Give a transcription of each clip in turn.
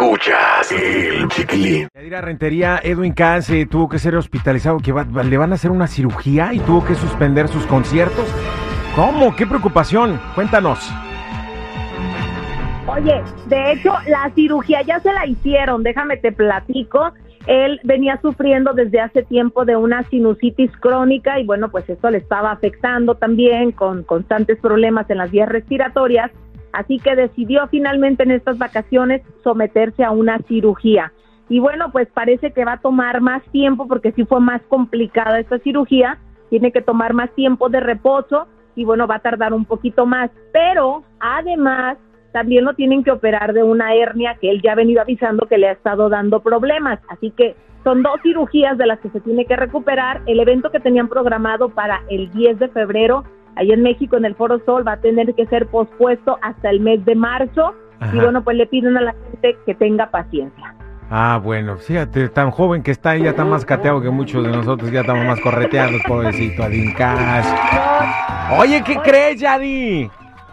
Escuchas el chiquilín. Yadira Rentería, Edwin Cass eh, tuvo que ser hospitalizado, que va- le van a hacer una cirugía y tuvo que suspender sus conciertos. ¿Cómo? ¿Qué preocupación? Cuéntanos. Oye, de hecho, la cirugía ya se la hicieron, déjame te platico. Él venía sufriendo desde hace tiempo de una sinusitis crónica y bueno, pues esto le estaba afectando también con constantes problemas en las vías respiratorias, así que decidió finalmente en estas vacaciones someterse a una cirugía. Y bueno, pues parece que va a tomar más tiempo porque sí fue más complicada esta cirugía, tiene que tomar más tiempo de reposo y bueno, va a tardar un poquito más, pero además también lo tienen que operar de una hernia que él ya ha venido avisando que le ha estado dando problemas. Así que son dos cirugías de las que se tiene que recuperar. El evento que tenían programado para el 10 de febrero, ahí en México, en el Foro Sol, va a tener que ser pospuesto hasta el mes de marzo. Ajá. Y bueno, pues le piden a la gente que tenga paciencia. Ah, bueno, fíjate, tan joven que está, ya está más cateado que muchos de nosotros, ya estamos más correteados, pobrecito, Adin Cass. Oye, ¿qué crees, Yadi?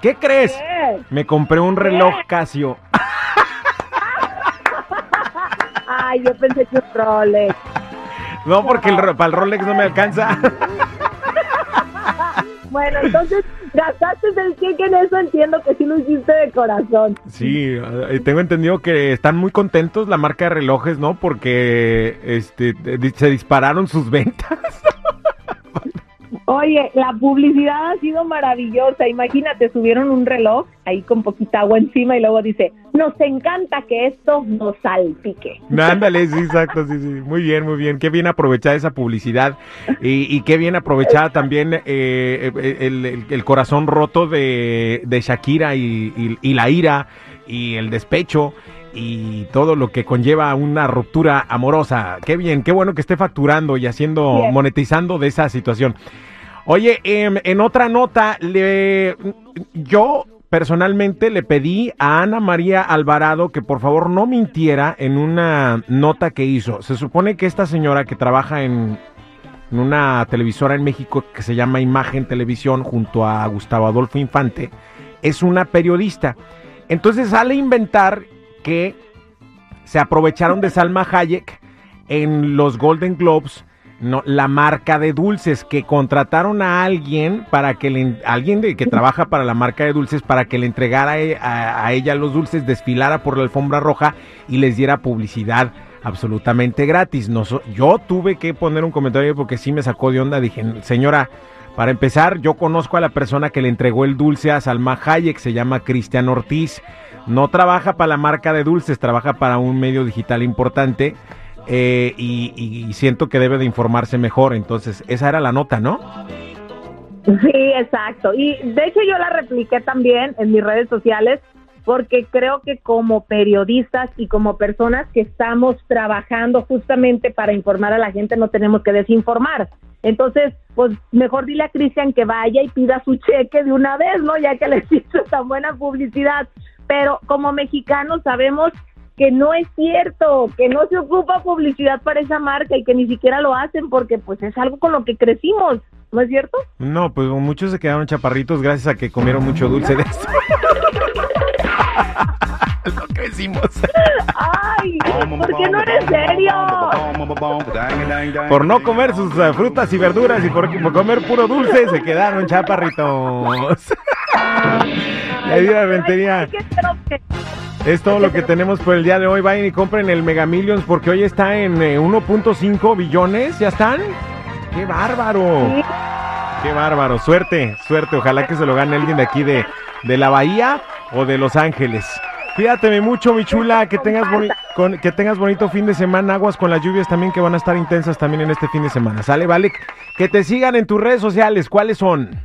¿Qué crees? ¿Qué? Me compré un reloj Casio. Ay, yo pensé que un Rolex. No, porque el, para el Rolex no me alcanza. Bueno, entonces gastaste el cheque en eso, entiendo que sí lo hiciste de corazón. Sí, eh, tengo entendido que están muy contentos la marca de relojes, ¿no? Porque este se dispararon sus ventas. Oye, la publicidad ha sido maravillosa. Imagínate, subieron un reloj ahí con poquita agua encima y luego dice, nos encanta que esto nos salpique. Ándale, sí, exacto, sí, sí. Muy bien, muy bien. Qué bien aprovechada esa publicidad y, y qué bien aprovechada también eh, el, el- el corazón roto de, de Shakira y, y- y la ira y el despecho y todo lo que conlleva una ruptura amorosa. Qué bien, qué bueno que esté facturando y haciendo, Bien. monetizando de esa situación. Oye, em, en otra nota, le, yo personalmente le pedí a Ana María Alvarado que por favor no mintiera en una nota que hizo. Se supone que esta señora que trabaja en, en una televisora en México que se llama Imagen Televisión junto a Gustavo Adolfo Infante es una periodista. Entonces sale a inventar que se aprovecharon de Salma Hayek en los Golden Globes, no, la marca de dulces, que contrataron a alguien para que le, alguien de, que trabaja para la marca de dulces para que le entregara a, e- a- a ella los dulces, desfilara por la alfombra roja y les diera publicidad absolutamente gratis. Noso- yo tuve que poner un comentario porque sí me sacó de onda. Dije, señora, para empezar, yo conozco a la persona que le entregó el dulce a Salma Hayek, se llama Cristian Ortiz. No trabaja para la marca de dulces, trabaja para un medio digital importante eh, y, y siento que debe de informarse mejor. Entonces, esa era la nota, ¿no? Sí, exacto. Y de hecho yo la repliqué también en mis redes sociales porque creo que como periodistas y como personas que estamos trabajando justamente para informar a la gente no tenemos que desinformar. Entonces, pues mejor dile a Cristian que vaya y pida su cheque de una vez, ¿no? Ya que les hizo tan buena publicidad. Pero como mexicanos sabemos que no es cierto, que no se ocupa publicidad para esa marca y que ni siquiera lo hacen porque pues es algo con lo que crecimos, ¿no es cierto? No, pues muchos se quedaron chaparritos gracias a que comieron mucho dulce de esto. Lo que decimos. ¡Ay! ¿Por qué no eres serio? Por no comer sus eh, frutas y verduras y por, por comer puro dulce se quedaron chaparritos. La vida rentería. Ay, Es todo lo que tenemos por el día de hoy. Vayan y compren el Mega Millions porque hoy está en eh, 1.5 billones. ¿Ya están? ¡Qué bárbaro! ¡Qué bárbaro! Suerte, suerte. Ojalá que se lo gane alguien de aquí de, de la Bahía o de Los Ángeles. Cuídateme mucho, mi chula. Que tengas, boni- con- que tengas bonito fin de semana. Aguas con las lluvias también que van a estar intensas también en este fin de semana. ¿Sale? Vale. Que te sigan en tus redes sociales. ¿Cuáles son?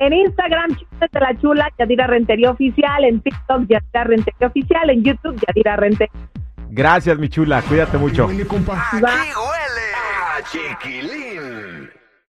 En Instagram, Chula de la Chula, Yadira Rentería Oficial. En TikTok, Yadira Rentería Oficial. En YouTube, Yadira Rentería. Gracias, mi chula. Cuídate mucho. Aquí huele a chiquilín.